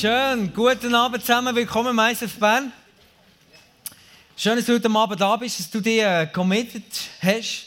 Schön, guten Abend zusammen, willkommen im ISF Bern. Schön, dass du heute Abend da bist, dass du dich äh, committed hast.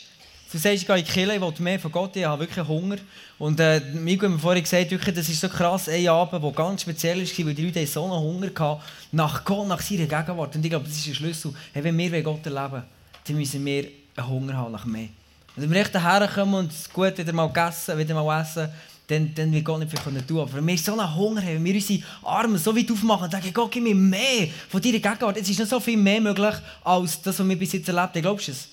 Du sagst, ich gehe in die Kirche, ich will mehr von Gott, ich habe wirklich Hunger. Und äh, Migo hat mir vorhin gesagt, wirklich, das ist so krass, ein Abend, der ganz speziell war, weil die Leute so einen Hunger hatten, nach Gott, nach seiner Gegenwart. Und ich glaube, das ist ein Schlüssel. Hey, wenn wir Gott erleben dann müssen wir einen Hunger haben nach mehr. Und wenn wir echt herkommen und es gut wieder mal essen, wieder mal essen, dann, dann wird Gott nicht viel tun können. Aber wenn wir so einen Hunger haben, wenn wir unsere Arme so weit aufmachen und sagen, Gott, gib mir mehr von deiner Gegenwart, es ist noch so viel mehr möglich, als das, was wir bis jetzt erlebt haben. Glaubst du es?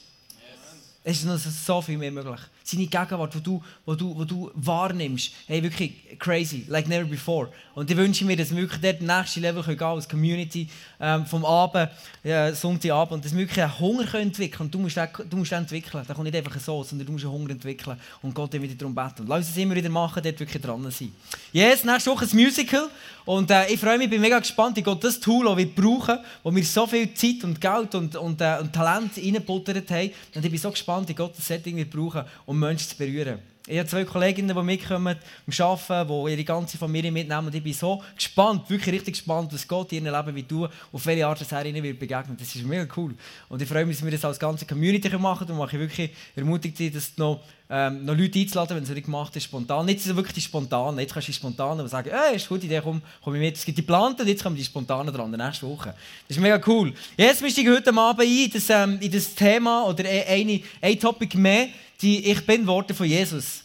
Es ist noch so viel mehr möglich. Seine Gegenwart, die du, wo du, wo du wahrnimmst, hey, wirklich crazy, like never before. Und ich wünsche mir, dass wir wirklich dort nächste Level gehen können, als Community, ähm, vom Abend, äh, Sonntagabend, und dass wir wirklich einen Hunger können entwickeln Und du musst, den, entwickeln. Das kommt nicht einfach so, sondern du musst einen Hunger entwickeln und Gott dann wieder darum beten. Und lass uns immer wieder machen, dort wirklich dran sein. Yes, nächste Woche ein Musical. Und äh, ich freue mich, bin mega gespannt, ich Gott das Tool, das wir brauchen, wo wir so viel Zeit und Geld und, und, äh, und Talent reingebuttert haben. Und ich bin so gespannt, wie Gott das Setting wird brauchen, um Menschen zu berühren. Ich habe zwei Kolleginnen, die mitkommen, am Arbeiten, die ihre ganze Familie mitnehmen. Und ich bin so gespannt, wirklich richtig gespannt, was Gott in ihrem Leben wird tun, auf welche Art es ihnen wird begegnen. Das ist mega cool. Und ich freue mich, dass wir das als ganze Community machen. Und mache ich wirklich ermutigt, dass noch, ähm, noch Leute einzuladen, wenn es nicht gemacht ist, spontan. Nicht so wirklich die Spontanen. Jetzt kannst du die Spontanen sagen, hey, ist eine gute Idee, komm, komm ich mit. Es gibt die Planten und jetzt kommen die Spontanen dran, nächste Woche. Das ist mega cool. Jetzt bist du heute Abend ein, in das, ähm, in das Thema oder eine, ein Topic mehr, die Ich bin Worte von Jesus.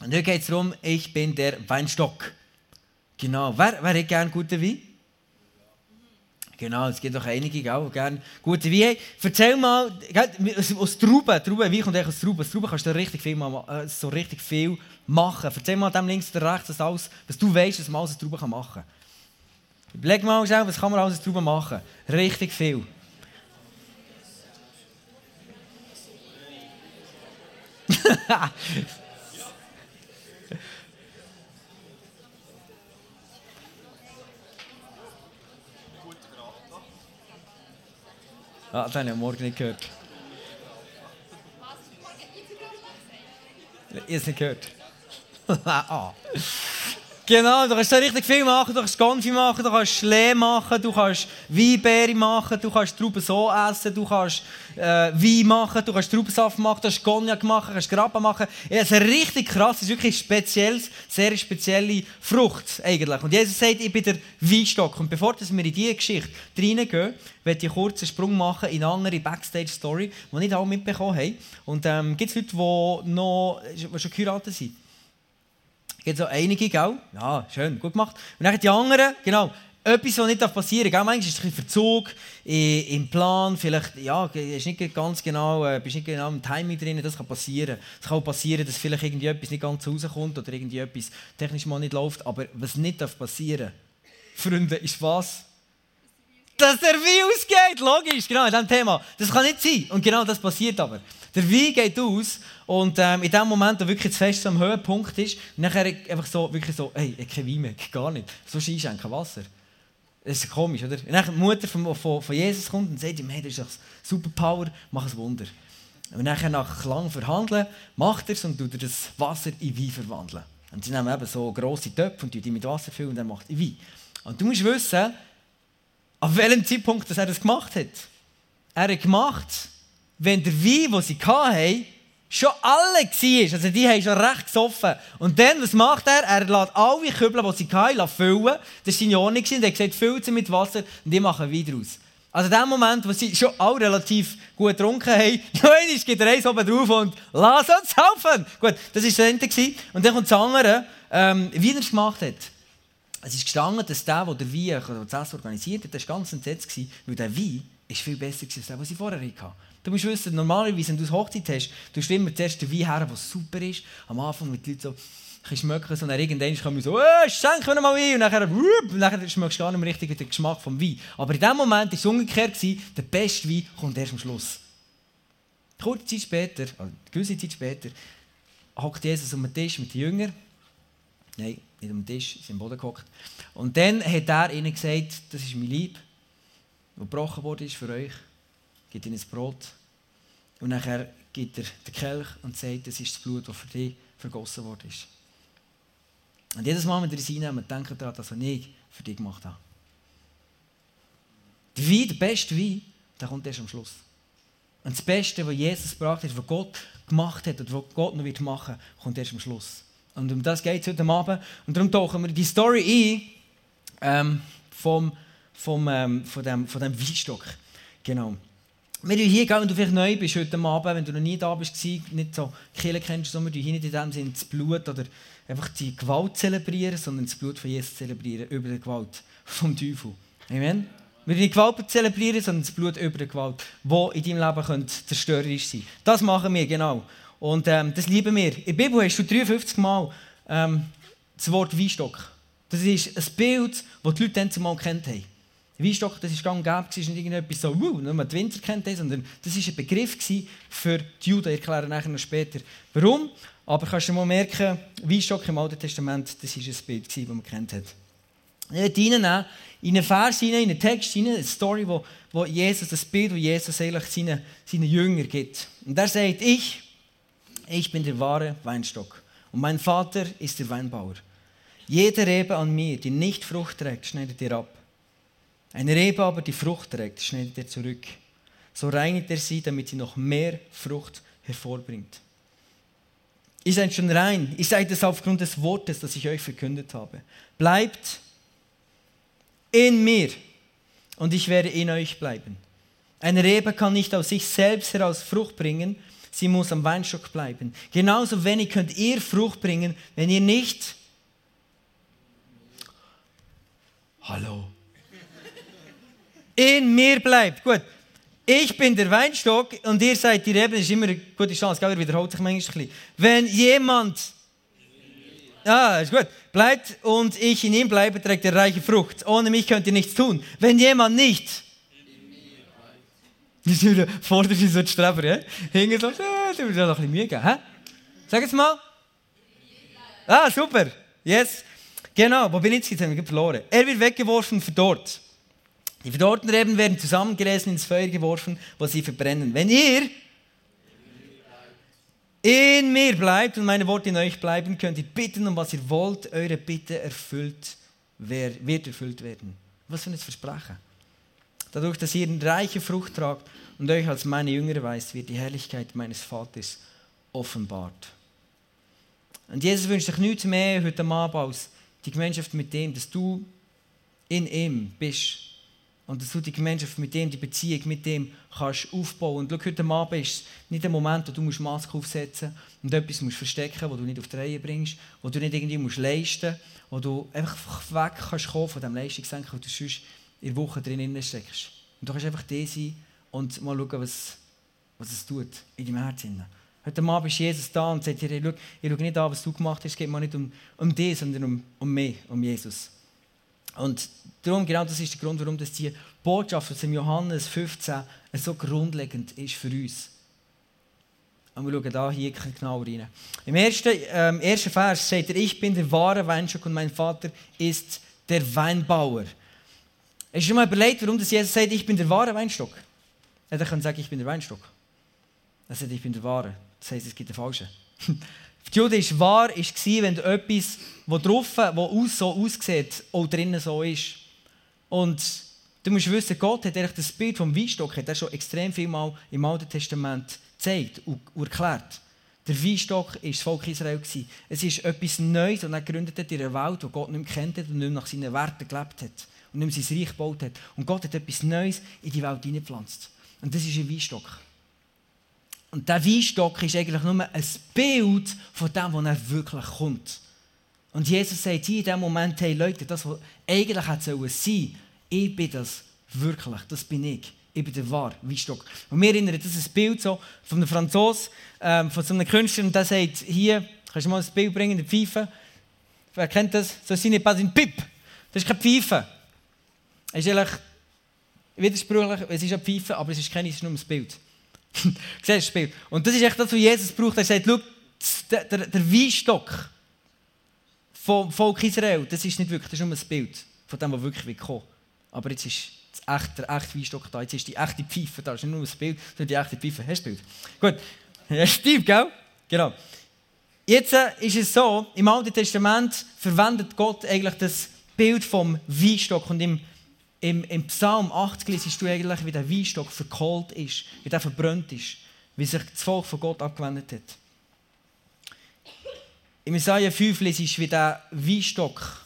Und hier geht es darum, ich bin der Weinstock. Genau. Wer, wer hat gerne guten Wein? Genau, es gibt auch einige, die gerne gute Wein haben. Erzähl mal, aus Trauben, Trauben, wie kommt eigentlich aus Trauben? Aus Trauben kannst du richtig viel, äh, so richtig viel machen. Erzähl mal dem links oder rechts, alles, was du weißt, was man alles aus Trauben machen kann. Überleg mal was kann man alles aus Trauben machen? Richtig viel. Ah, das habe ich am Morgen nicht gehört. Habe es nicht gehört. ah. Genau, du kannst richtig viel machen. Du kannst Konfi machen, du kannst Schlee machen, du kannst Weinbeere machen, du kannst Trauben so essen, du kannst äh, Wein machen, du kannst Traubensaft machen, du kannst Cognac machen, du kannst Grappa machen. Es ist richtig krass, es ist wirklich spezielles, sehr spezielle Frucht eigentlich. Und Jesus sagt, ich bin der Weinstock. Und bevor wir in diese Geschichte reingehen, werde ich kurz einen Sprung machen in eine andere Backstage-Story, die nicht alle mitbekommen haben. Und ähm, gibt es Leute, die, noch, die schon geheiratet sind? Gibt so einige, gell? Ja, schön, gut gemacht. Und dann die anderen, genau, etwas, was nicht passieren darf. Manchmal ist es ein Verzug im Plan, vielleicht, ja, ist nicht ganz genau, äh, bist nicht genau im Timing drin, das kann passieren. Es kann auch passieren, dass vielleicht irgendwie etwas nicht ganz rauskommt oder irgendwie etwas technisch mal nicht läuft, aber was nicht passieren darf, Freunde, ist was? Dass der Wein ausgeht, logisch, genau, in diesem Thema. Das kann nicht sein. Und genau das passiert aber. Der Wein geht aus und ähm, in dem Moment, wo wirklich das Fest am Höhepunkt ist, nachher einfach so, wirklich so, hey, ich kein Wein mehr, gar nicht. So einschenken Wasser. Das ist komisch, oder? Und dann die Mutter von, von, von Jesus kommt und sagt ihm, hey, das ist doch Superpower, mach ein Wunder. Und nachher nach lang verhandeln, macht er es und tut das Wasser in Wein verwandeln. Und sie nehmen eben so grosse Töpfe und die mit Wasser füllen und er macht in Wein. Und du musst wissen, auf welchem Zeitpunkt dass er das gemacht hat. Er hat gemacht, wenn der Wein, den sie hatten, schon alle war. Also die haben schon recht gesoffen. Und dann, was macht er? Er lässt alle Kübel, die sie hatten, füllen. Das war seine Ordnung. Und er hat gesagt, füllt sie mit Wasser und die machen Wein daraus. Also in dem Moment, wo sie schon alle relativ gut getrunken haben, Johannes geht der eins oben drauf und lass uns helfen. Gut, das war das Ende. Und dann kommt das andere, ähm, wie er es gemacht hat. Es ist gestanden, dass der, der den Wein das organisiert hat, das war ganz entsetzt, weil der Wein ist viel besser als der, den sie vorher hatten. Du musst wissen, normalerweise, wenn du Hochzeit hast, du du immer zuerst den Wein her, der super ist. Am Anfang mit den Leuten so ein schmecken, und dann irgendwann kann man so, äh, schenk mir mal Wein. Und nachher, und nachher schmeckst du gar nicht mehr richtig den Geschmack vom Wein. Aber in dem Moment war es umgekehrt, der beste Wein kommt erst am Schluss. Kurze Zeit später, also eine gewisse Zeit später, hockt Jesus um den Tisch mit den Jüngern. Nein, nicht um den Tisch, sie am Boden gehockt. Und dann hat er ihnen gesagt, das ist mein Lieb, das gebrochen wurde für euch. Gibt ihnen das Brot. Und nachher gibt er den Kelch und sagt, das ist das Blut, das für dich vergossen worden ist. Und jedes Mal, wenn ihr es reinnehmen, denkt daran, dass ich für dich gemacht habe. Der Wein, der beste Wein, der kommt erst am Schluss. Und das Beste, was Jesus gebracht hat, was Gott gemacht hat und was Gott noch wird machen kommt erst am Schluss. Und um das geht es heute Abend. Und darum tauchen wir die Story ein ähm, vom, vom, ähm, von, dem, von dem Weinstock. Genau. Wir hier, wenn du vielleicht neu bist heute Abend, wenn du noch nie da bist, nicht so Kirche kennst, sondern wir hier nicht in dem Sinne das Blut oder einfach die Gewalt zelebrieren, sondern das Blut von Jesus zelebrieren über die Gewalt vom Teufel. Amen. Wir nicht die Gewalt zelebrieren, sondern das Blut über die Gewalt, die in deinem Leben zerstörerisch sein könnte. Das machen wir, genau. Und ähm, das lieben wir. In der Bibel hast du 53 Mal ähm, das Wort Weinstock. Das ist ein Bild, das die Leute dann zumal kennt haben. Weinstock, das ist gang und ist nicht irgendetwas so, uh, nur die Winzer kennt das, sondern das war ein Begriff für die Juden. Ich erkläre nachher noch später, warum. Aber kannst du mal merken, Weinstock im Alten Testament, das war ein Bild, das man kennt hat. Ich reinnehmen, in einen Vers in einen Text hinein, eine Story, wo, wo Jesus, das Bild, das Jesus eigentlich seinen, seinen Jüngern gibt. Und er sagt, ich, ich bin der wahre Weinstock und mein Vater ist der Weinbauer. Jede Rebe an mir, die nicht Frucht trägt, schneidet er ab. Eine Rebe aber, die Frucht trägt, schneidet er zurück. So reinigt er sie, damit sie noch mehr Frucht hervorbringt. Ihr seid schon rein. Ihr seid es aufgrund des Wortes, das ich euch verkündet habe. Bleibt in mir und ich werde in euch bleiben. Eine Rebe kann nicht aus sich selbst heraus Frucht bringen, sie muss am Weinstock bleiben. Genauso wenig könnt ihr Frucht bringen, wenn ihr nicht. Hallo in mir bleibt. Gut. Ich bin der Weinstock und ihr seid die Reben. Das ist immer eine gute Chance, gell? Er wiederholt sich manchmal ein bisschen. Wenn jemand. Ah, ist gut. Bleibt und ich in ihm bleibe, trägt er reiche Frucht. Ohne mich könnt ihr nichts tun. Wenn jemand nicht. Die sind vorder sind so die Streber, ja? Hinten so, äh, du musst noch ein bisschen Mühe geben, hä? Sag es mal. Ah, super. Yes. Genau, wo bin ich jetzt? Jetzt haben verloren. Er wird weggeworfen für dort. Die verdorrten Reben werden zusammengelesen ins Feuer geworfen, wo sie verbrennen. Wenn ihr in mir bleibt und meine Worte in euch bleiben, könnt ihr bitten, um was ihr wollt. Eure Bitte erfüllt, wird erfüllt werden. Was für ein Versprechen. Dadurch, dass ihr eine reiche Frucht tragt und euch als meine Jünger weist, wird die Herrlichkeit meines Vaters offenbart. Und Jesus wünscht sich nichts mehr heute Abend als die Gemeinschaft mit dem, dass du in ihm bist und dass du die Gemeinschaft mit dem, die Beziehung mit dem kannst aufbauen. Und schau, heute Abend ist nicht der Moment, wo du musst Maske aufsetzen und etwas musst verstecken wo du nicht auf die Reihe bringst, wo du nicht irgendwie musst leisten musst, wo du einfach weg kannst kommen von dem Leistungsdenken, wo du sonst in der Woche drin steckst. Und du kannst einfach da sein und mal schauen, was, was es tut in deinem Herzen. Heute Abend ist Jesus da und sagt dir, hey, schau, ich schaue nicht an, was du gemacht hast, es geht mir nicht um, um dich, sondern um, um mich, um Jesus. Und darum, genau das ist der Grund, warum das die Botschaft aus dem Johannes 15 so grundlegend ist für uns. Und wir schauen da hier genau rein. Im ersten, ähm, ersten Vers sagt er, ich bin der wahre Weinstock und mein Vater ist der Weinbauer. Hast du schon mal überlegt, warum das Jesus sagt, ich bin der wahre Weinstock? Er kann sagen, ich bin der Weinstock. Er sagt, ich bin der wahre. Das heißt, es gibt einen falschen. Die Jude ist wahr, war, wenn etwas, das drauf, das so aussieht, auch drinnen so ist. Und du musst wissen, Gott hat das Bild vom Weinstock hat schon extrem viel Mal im Alten Testament gezeigt und, erklärt. Der Weinstock war das Volk Israel. Es ist etwas Neues, das er gegründet hat in einer Welt, die Gott nicht mehr kennt und nicht mehr nach seinen Werten gelebt hat und nicht mehr sein Reich gebaut hat. Und Gott hat etwas Neues in die Welt hineingepflanzt. Und das ist ein Weinstock. Und der Weinstock ist eigentlich nur ein Bild von dem, was er wirklich kommt. Und Jesus sagt hier in dem Moment, hey Leute, das, was eigentlich hätte sein sollen, ich bin das wirklich, das bin ich. Ich bin der wahre Weinstock. Und mir erinnert das ist ein Bild so von einem Franzosen, ähm, von so einem Künstler, und der sagt, hier, kannst du mal ein Bild bringen, eine Pfeife. Wer kennt das? So nicht pas une Pipe. Das ist keine Pfeife. Es ist eigentlich widersprüchlich, es ist eine Pfeife, aber es ist kein, es ist nur ein Bild. Siehst das? Und das ist echt das, was Jesus braucht. Er sagt, schau, der, der, Weinstock vom Volk Israel, das ist nicht wirklich, das ist nur ein Bild von dem, was wirklich kommen Aber jetzt ist das echte, der echte Weinstock da, jetzt ist die echte Pfeife da, das ist nicht nur ein Bild, sondern die echte Pfeife. Hast du das Bild? Gut. Ja, Steve, gell? Genau. Jetzt äh, ist es so, im Alten Testament verwendet Gott eigentlich das Bild vom Weinstock und im, im, im Psalm 80 siehst du eigentlich, wie der Weinstock verkohlt ist, wie der verbrannt ist, wie sich das Volk von Gott abgewendet hat. Im Isaiah 5 liest wie der Weinstock,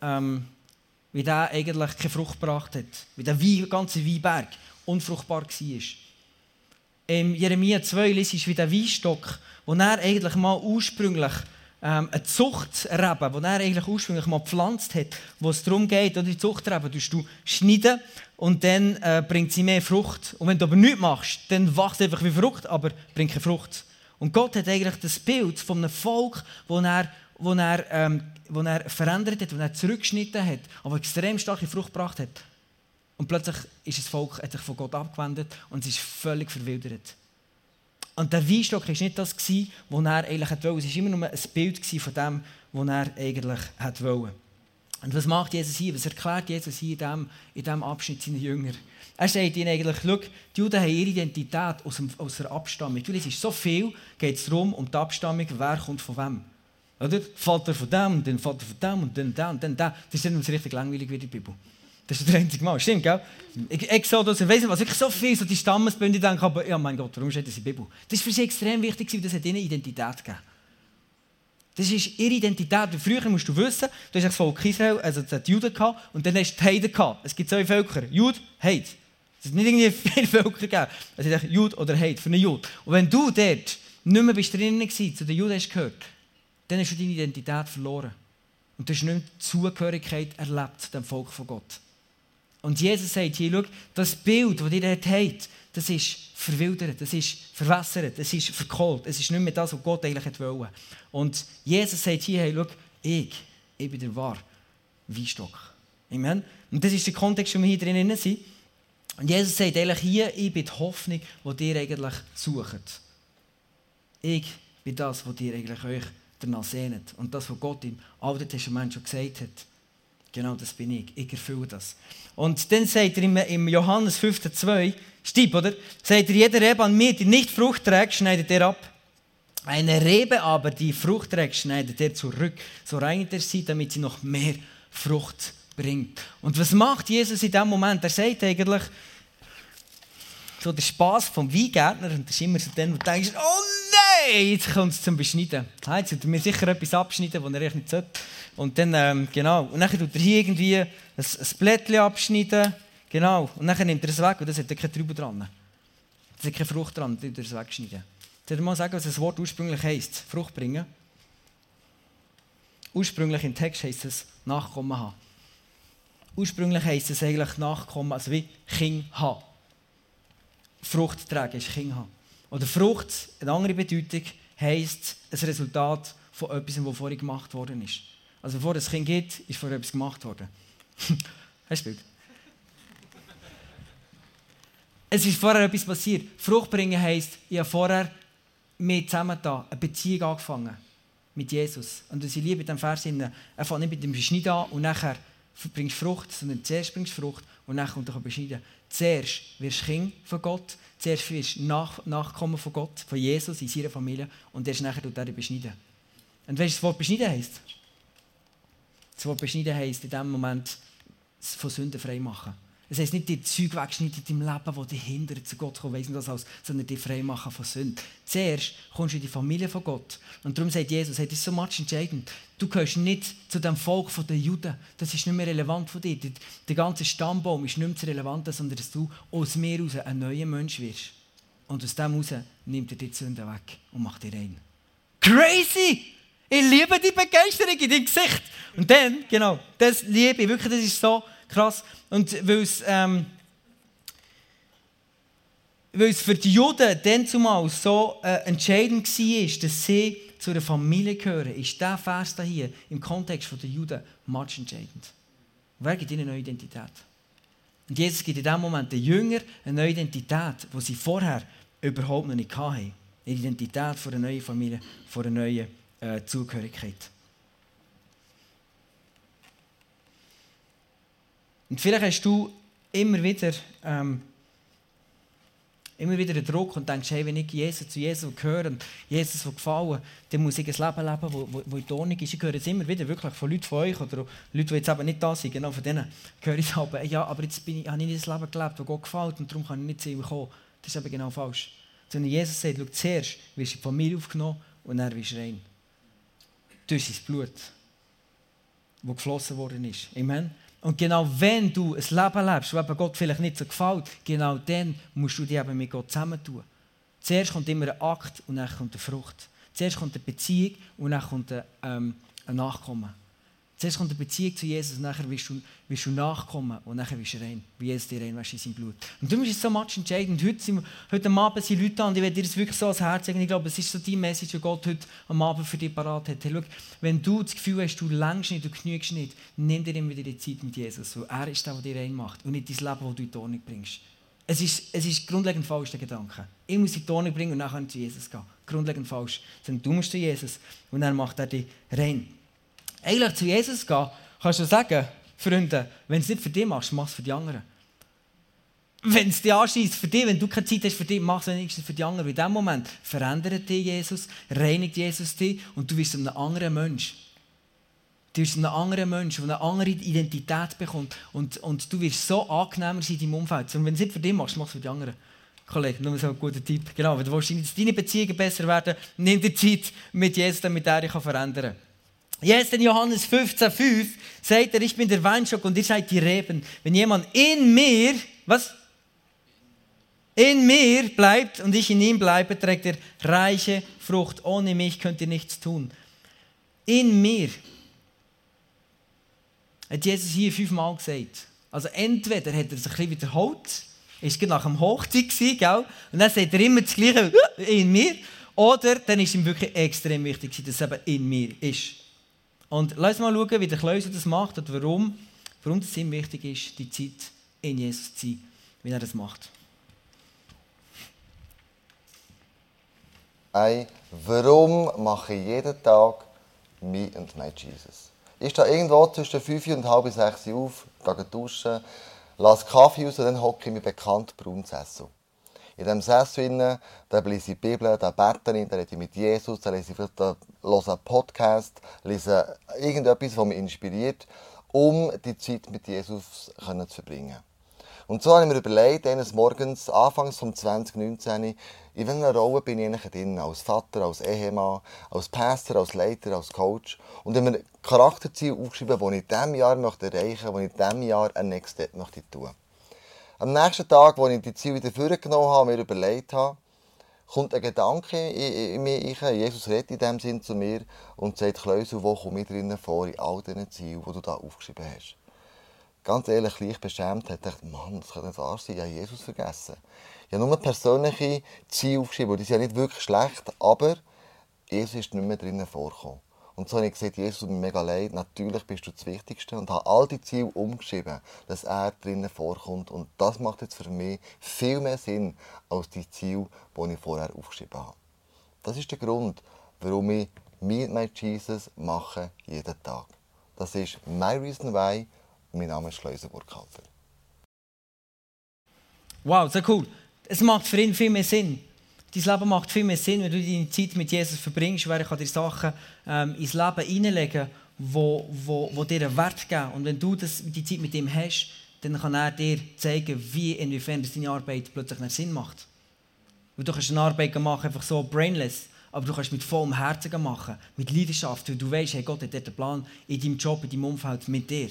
ähm, wie der eigentlich keine Frucht gebracht hat, wie der Wein, ganze Weinberg unfruchtbar war. Im Jeremia 2 liest wie der Weinstock, wo er eigentlich mal ursprünglich ähm, eine Zuchtrebe, die er eigentlich ursprünglich mal gepflanzt hat, wo es darum geht, die Zuchtrebe tust du schneiden und dann äh, bringt sie mehr Frucht. Und wenn du aber nichts machst, dann wächst einfach wie Frucht, aber bringt keine Frucht. Und Gott hat eigentlich das Bild von einem Volk, wo er, wo er, ähm, wo er verändert hat, wo er zurückgeschnitten hat, aber extrem starke Frucht gebracht hat. Und plötzlich ist das Volk hat sich von Gott abgewendet und es ist völlig verwildert. Und der Weinstock war nicht das, was er eigentlich wollte. Es war immer nur ein Bild von dem, was er eigentlich wollte. Und was macht Jesus hier? Was erklärt Jesus hier in diesem, in diesem Abschnitt seinen Jüngern? Er sagt ihnen eigentlich, schau, die Juden haben ihre Identität aus, dem, aus der Abstammung. Du liest so viel, geht es darum, um die Abstammung, wer kommt von wem. Oder? Vater von dem, dann Vater von dem und dann der und dann der. Das ist nicht richtig langweilig wie die Bibel. Das ist der einzige Mal. Stimmt, gell? Exodus, ich weiß nicht was, wirklich so viel, so die Stammesbünde denken, aber ja, mein Gott, warum steht das in der Bibel? Das war für sie extrem wichtig, weil das hat ihnen Identität gegeben. Das ist ihre Identität. Früher musst du wissen, du hast das Volk Israel, also die Juden gehabt, und dann hast du die Heiden gehabt. Es gibt zwei Völker, Jud, Heid. Es hat nicht irgendwie viele Völker gegeben. Es hat Jud oder Heid für einen Jud. Und wenn du dort nicht mehr bist drinnen zu den Juden hast gehört, dann hast du deine Identität verloren. Und du hast nicht die Zugehörigkeit erlebt dem Volk von Gott. Und Jesus sagt hier, schau, das Bild, das ihr dort habt, das ist verwildert, das ist verwässert, das ist verkohlt. Es ist nicht mehr das, was Gott eigentlich wollte. Und Jesus sagt hier, hey, schau, ich, ich bin der wahre Weinstock. Amen. Und das ist der Kontext, wo wir hier drinnen sind. Und Jesus sagt eigentlich hier, ich bin die Hoffnung, die ihr eigentlich sucht. Ich bin das, was ihr eigentlich euch danach sehnt. Und das, was Gott im Alten Testament schon gesagt hat. Genau das bin ich. Ich erfülle das. Und dann sagt er im, Johannes 15,2, Stieb, oder? Sagt er, jeder Rebe an mir, die nicht Frucht trägt, schneidet er ab. Eine Rebe aber, die Frucht trägt, schneidet er zurück. So reinigt er sie, damit sie noch mehr Frucht bringt. Und was macht Jesus in dem Moment? Er sagt eigentlich, so der Spaß vom Weingärtner, und das ist immer so dann, wo du denkst, oh nein, jetzt kommt es zum Beschneiden. Jetzt wird er mir sicher etwas abschneiden, was er echt nicht sollte. Und dann, ähm, genau, und dann tut er hier irgendwie ein, ein Blättchen abschneiden, genau, und dann nimmt er es weg und das hat keine Trübe dran. Das hat keine Frucht dran, dann tut er es wegschneiden. Ich mal sagen, was das Wort ursprünglich heisst? Frucht bringen. Ursprünglich im Text heisst es Nachkommen haben. Ursprünglich heisst es eigentlich Nachkommen, also wie Kind haben. Frucht tragen ist Kind haben. Oder Frucht, eine andere Bedeutung, heisst ein Resultat von etwas, was vorher gemacht worden ist. Also bevor es Kind gibt, ist vorher etwas gemacht worden. Hast du Bild? Es ist vorher etwas passiert. Frucht bringen heisst, ich habe vorher mit zusammen da eine Beziehung angefangen mit Jesus. Und ich liebe in diesem Vers, er fängt nicht mit dem Beschneiden an und nachher bringst du Frucht, sondern zuerst bringst du Frucht und dann kommt er beschneiden. Zuerst wirst du Kind von Gott, zuerst wirst du Nach Nachkommen von Gott, von Jesus in seiner Familie und erst nachher tut er beschneiden. Und weißt du, das Wort beschneiden heisst? Das Wort beschneiden heisst in dem Moment von Sünden frei machen. Es heisst nicht die Zeug wegschneiden in deinem Leben, die dich hindern, zu Gott zu kommen, weiss nicht was alles, sondern die frei machen von Sünden. Zuerst kommst du in die Familie von Gott. Und darum sagt Jesus, hey, das ist so much entscheidend. Du gehörst nicht zu dem Volk der Juden. Das ist nicht mehr relevant für dich. Der ganze Stammbaum ist nicht mehr relevant, sondern dass du aus mir heraus ein neuer Mensch wirst. Und aus dem heraus nimmt er die Sünden weg und macht dir rein. Crazy! Ich liebe die Begeisterung in deinem Gesicht. Und dann, genau, das liebe ich wirklich, das ist so krass. Und weil es, ähm, für die Juden dann zumal so äh, entscheidend war, dass sie zu einer Familie gehören, ist dieser Vers hier im Kontext der Juden much entscheidend. Wer gibt ihnen eine neue Identität? Und Jesus gibt in diesem Moment den Jüngern eine neue Identität, die sie vorher überhaupt noch nicht hatten. Eine Identität von einer neuen Familie, von einer neuen äh, Zugehörigkeit. Und vielleicht hast du immer wieder ähm, Immer wieder ein Druck und denkst, hey, wenn ich Jesus zu Jesus gehöre und Jesus gefallen dann muss ich ein Leben leben, wo, wo, wo in Ordnung ist. Ich höre jetzt immer wieder wirklich von Leuten von euch oder Leuten, die jetzt eben nicht da sind, genau von denen, höre ich aber, ja, aber jetzt bin ich, habe ich nicht das Leben gelebt, das Gott gefällt und darum kann ich nicht zu ihm kommen. Das ist eben genau falsch. Sondern Jesus sagt, schau, zuerst wirst du in die Familie aufgenommen und dann wirst du rein. Durch sein Blut, das geflossen worden ist. Amen. Und genau wenn du ein Leben lebst, das Gott vielleicht nicht so gefällt, genau dann musst du dich eben mit Gott zusammentun. Zuerst kommt immer ein Akt und dann kommt eine Frucht. Zuerst kommt eine Beziehung und dann kommt ein, ähm, ein Nachkommen. Zuerst kommt eine Beziehung zu Jesus und dann wirst du, wirst du nachkommen und dann wirst du rein, wie Jesus dir rein in sein Blut. Und darum ist es so much entscheidend. Heute, sind, heute Abend sind Leute an, die werden dir das wirklich so ans Herz legen. Ich glaube, es ist so die Message, die Gott heute am Abend für dich parat hat. Hey, schau, wenn du das Gefühl hast, du längst nicht, du genügst nicht, nimm dir immer wieder die Zeit mit Jesus. Weil er ist der, der dir rein macht und nicht dein Leben, das du in die Ordnung bringst. Es ist, es ist grundlegend falsch, der Gedanke. Ich muss in die Ordnung bringen und dann kann ich zu Jesus gehen. Grundlegend falsch. Sondern du musst zu Jesus und dann macht er dich rein eigentlich zu Jesus gehen, kannst du sagen, Freunde, wenn du es nicht für dich machst, mach es für die anderen. Wenn es dich anschießt für dich, wenn du keine Zeit hast für dich, mach es wenigstens für die anderen. In dem Moment verändert dich Jesus, reinigt Jesus dich und du wirst ein anderer Mensch. Du wirst ein anderer Mensch, der eine andere Identität bekommt und, und du wirst so angenehmer sein in deinem Umfeld. Und wenn du es nicht für dich machst, mach es für die anderen. Kollege, nur so ein guter Tipp. Genau, wenn du willst, dass deine Beziehungen besser werden, nimm dir Zeit mit Jesus, damit er dich verändern kann. Jetzt in Johannes 15,5 5, sagt er, ich bin der Weinstock und ihr seid die Reben. Wenn jemand in mir, was? In mir bleibt und ich in ihm bleibe, trägt er reiche Frucht. Ohne mich könnt ihr nichts tun. In mir. Hat Jesus hier fünfmal gesagt. Also entweder hat er sich ein bisschen wiederholt, ist nach dem Hochzeit gewesen, gell? und dann sagt er immer das Gleiche in mir, oder dann ist ihm wirklich extrem wichtig, dass es eben in mir ist. Und lass mal schauen, wie der Klöser das macht und warum, warum es ihm wichtig ist, die Zeit in Jesus zu sein, wie er das macht. Hey, warum mache ich jeden Tag Me and My Jesus? Ich stehe irgendwo zwischen 5 und halb 6 Uhr auf, gehe duschen, lasse Kaffee raus und dann hocke ich mir bekannt braun Sessel. In diesem Sessel da lese ich die Bibel, da bete ich, da rede ich mit Jesus, da lese ich vielleicht einen Podcast, lese irgendetwas, was mich inspiriert, um die Zeit mit Jesus zu verbringen. Und so habe ich mir überlegt, eines Morgens, anfangs vom 2019, in welcher Rolle bin ich eigentlich drin? Als Vater, als Ehemann, als Pastor, als Leiter, als Coach. Und habe mir Charakterziele aufgeschrieben, die ich in diesem Jahr möchte erreichen möchte, die ich in diesem Jahr ein Next Step möchte tun am nächsten Tag, als ich die Ziele wieder vorgenommen habe, mir überlegt habe, kommt ein Gedanke in, mich rein. Jesus redet in dem Sinn zu mir und sagt, Kleusel, wo komme ich drinnen vor in all diesen Zielen, die du da aufgeschrieben hast? Ganz ehrlich, leicht beschämt, hat gedacht, Mann, das kann nicht wahr sein, ich habe Jesus vergessen. Ich habe nur persönliche Ziele aufgeschrieben, die sind ja nicht wirklich schlecht, aber Jesus ist nicht mehr drinnen vorgekommen. Und so habe ich gesagt, Jesus, tut mir mega leid, natürlich bist du das Wichtigste und habe all die Ziele umgeschrieben, dass er drinnen vorkommt. Und das macht jetzt für mich viel mehr Sinn als die Ziele, die ich vorher aufgeschrieben habe. Das ist der Grund, warum ich Me My Jesus mache jeden Tag. Das ist My Reason Why und mein Name ist Schleuser Burkhalter. Wow, sehr cool. Es macht für ihn viel mehr Sinn dein Leben macht viel mehr Sinn, wenn du deine Zeit mit Jesus verbringst, weil kann dir Sachen ähm, ins Leben hineinlegen, wo, wo, wo dir einen Wert geben. Und wenn du das, die Zeit mit ihm hast, dann kann er dir zeigen, wie, inwiefern deine Arbeit plötzlich einen Sinn macht. Weil du kannst eine Arbeit machen, einfach so brainless, aber du kannst mit vollem Herzen machen, mit Leidenschaft, weil du weißt, hey, Gott hat einen Plan in deinem Job, in deinem Umfeld mit dir.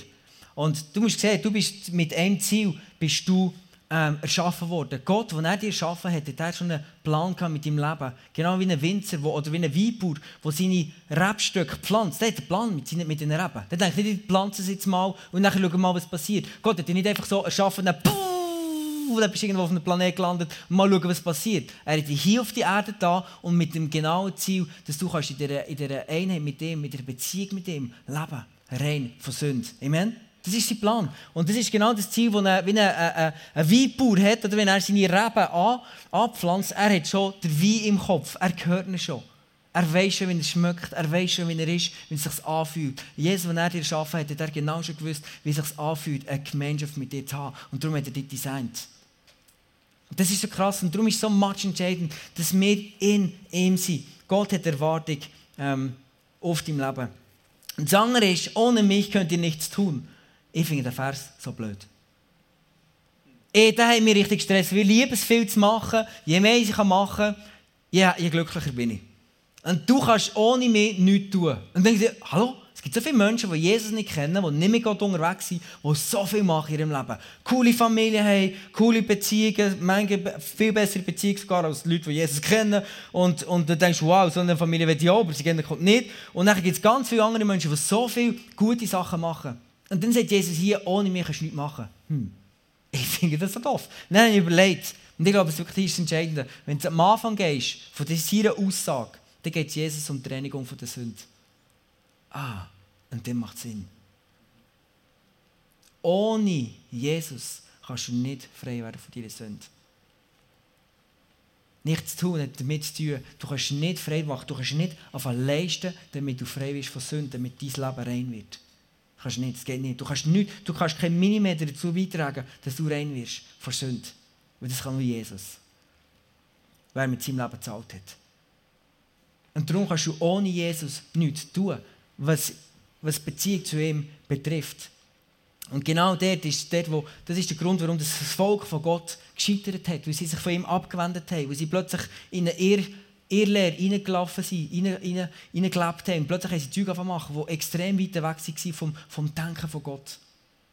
Und du musst sehen, du bist mit einem Ziel bist du ähm, erschaffen worden. Gott, der er dir erschaffen hat, hat er schon einen Plan mit deinem Leben. Genau wie ein Winzer wo, oder wie ein Weinbauer, der seine Rebstöcke pflanzt. Der hat einen Plan mit, seinen, mit den Reben. Der denkt nicht, ich pflanze es jetzt mal und dann schauen wir mal, was passiert. Gott hat dich nicht einfach so erschaffen, dann und dann bist du irgendwo auf einem Planet gelandet und mal schauen, was passiert. Er hat dich hier auf die Erde da und mit dem genauen Ziel, dass du kannst in dieser, in dieser Einheit mit ihm, mit der Beziehung mit ihm leben. Rein von Sünde. Amen? Das ist sein Plan. Und das ist genau das Ziel, das ein, wie ein, ein, ein Weinbauer hat, oder wenn er seine Reben an, anpflanzt, er hat schon den Wein im Kopf, er gehört ihn schon. Er weiß schon, wie er schmeckt, er weiß schon, wie er ist, wie es sich anfühlt. Jesus, wenn er dir geschaffen hat, hat er genau schon gewusst, wie es sich anfühlt, eine Gemeinschaft mit dir zu haben. Und darum hat er dich designt. Das ist so krass und darum ist so much entscheidend, dass wir in ihm sind. Gott hat Erwartung ähm, auf deinem Leben. Und das andere ist, ohne mich könnt ihr nichts tun. Ich finde den Vers so blöd. Eh, da haben wir richtig Stress. Wir lieben es viel zu machen. Je mehr ich machen kann, je, je glücklicher bin ich. Und du kannst ohne mich nichts tun. Und dann denke ich, hallo? Es gibt so viele Menschen, die Jesus nicht kennen, die nicht mit Gott unterwegs sind, die so viel machen in ihrem Leben. Coole Familie haben, coole Beziehungen, manche viel bessere Beziehungen sogar als Leute, die Jesus kennen. Und, und dann denkst du, wow, so eine Familie will ich auch, aber sie Gott nicht. Und dann gibt es ganz viele andere Menschen, die so viele gute Sachen machen. Und dann sagt Jesus hier, ohne mich kannst du nichts machen. Hm. Ich finde das so doof. Dann habe ich überlegt, und ich glaube, es ist wirklich das Entscheidende, wenn du am Anfang gehst, von dieser Aussage, dann geht es Jesus um die Reinigung von der Sünde. Ah, und dann macht es Sinn. Ohne Jesus kannst du nicht frei werden von deiner Sünde. Nichts zu tun hat damit zu tun, du kannst nicht frei machen, du kannst nicht auf leisten, damit du frei bist von Sünde, damit dein Leben rein wird. Kannst nicht, das geht nicht. Du kannst, nicht, du kannst keinen Millimeter dazu beitragen, dass du rein wirst von Sünde. Weil das kann nur Jesus. Wer mit seinem Leben gezahlt hat. Und darum kannst du ohne Jesus nichts tun, was, was Beziehung zu ihm betrifft. Und genau dort ist, dort, wo, das ist der Grund, warum das Volk von Gott gescheitert hat, weil sie sich von ihm abgewendet haben, weil sie plötzlich in eine Irr, Irrlehre reingelaufen sind, reingelebt haben. Und plötzlich haben sie Dinge machen, die extrem weit weg waren vom, vom Denken von Gott.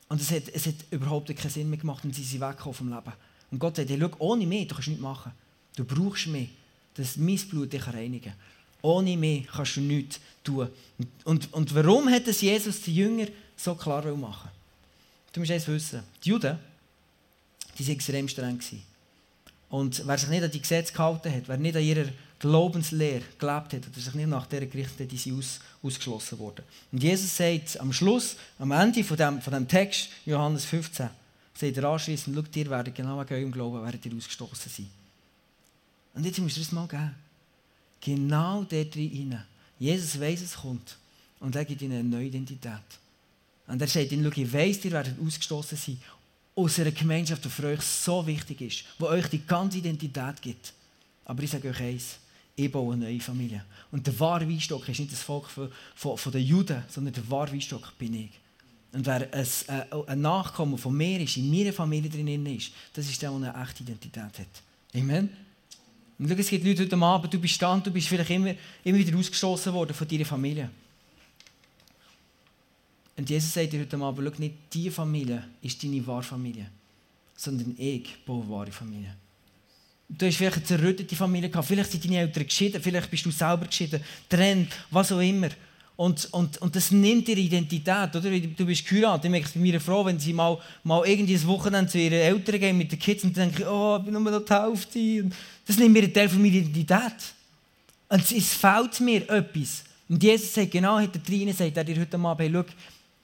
Und es hat, es hat überhaupt keinen Sinn mehr gemacht und sie sind weggekommen vom Leben. Und Gott sagt, hey, schau, ohne mich, du kannst nichts machen. Du brauchst mich, dass mein Blut dich reinigen kann. Ohne mich kannst du nichts tun. Und, und, und warum hat es Jesus die Jünger so klar machen Du musst eins wissen. Die Juden, die waren extrem streng. Und wer sich nicht an die Gesetze gehalten hat, wer nicht an ihrer Glaubenslehre gelebt hat oder sich nicht nach dieser gerichtet hat, die aus, ausgeschlossen worden. Und Jesus sagt am Schluss, am Ende von dem, von dem Text, Johannes 15, sagt er anschließend, schaut, ihr werdet genau wegen eurem Glauben werdet ihr ausgestoßen sein. Und jetzt musst du das mal geben. Genau dort rein. Jesus weiß, es kommt. Und er gibt ihnen eine neue Identität. Und er sagt ihnen, ich weiss, ihr werdet ausgestoßen sein aus einer Gemeinschaft, die für euch so wichtig ist, die euch die ganze Identität gibt. Aber ich sage euch eins, ich baue eine neue Familie. Und der wahre Weinstock ist nicht das Volk von, von, von den Juden, sondern der wahre Weinstock bin ich. Und wer ein, äh, ein Nachkommen von mir ist, in meiner Familie drin ist, das ist der, der eine echte Identität hat. Amen. Und schau, es gibt Leute heute Abend, du bist da du bist vielleicht immer, immer wieder ausgestoßen worden von deiner Familie. Und Jesus sagt dir heute Abend, schau, nicht die Familie ist deine wahre Familie, sondern ich baue wahre Familie. Du hast vielleicht eine zerrüttete Familie gehabt, vielleicht sind deine Eltern geschieden, vielleicht bist du selber geschieden, trennt, was auch immer. Und, und, und das nimmt ihre Identität, oder? Du bist geheiratet, ich merke es bei meiner Frau, wenn sie mal, mal irgendwie ein Wochenende zu ihren Eltern gehen mit den Kids und dann denke ich, oh, ich bin nur noch die. Das nimmt mir einen Teil von meiner Identität. Und es fehlt mir etwas. Und Jesus sagt genau hinter drin, sagt er dir heute Abend, hey, schau,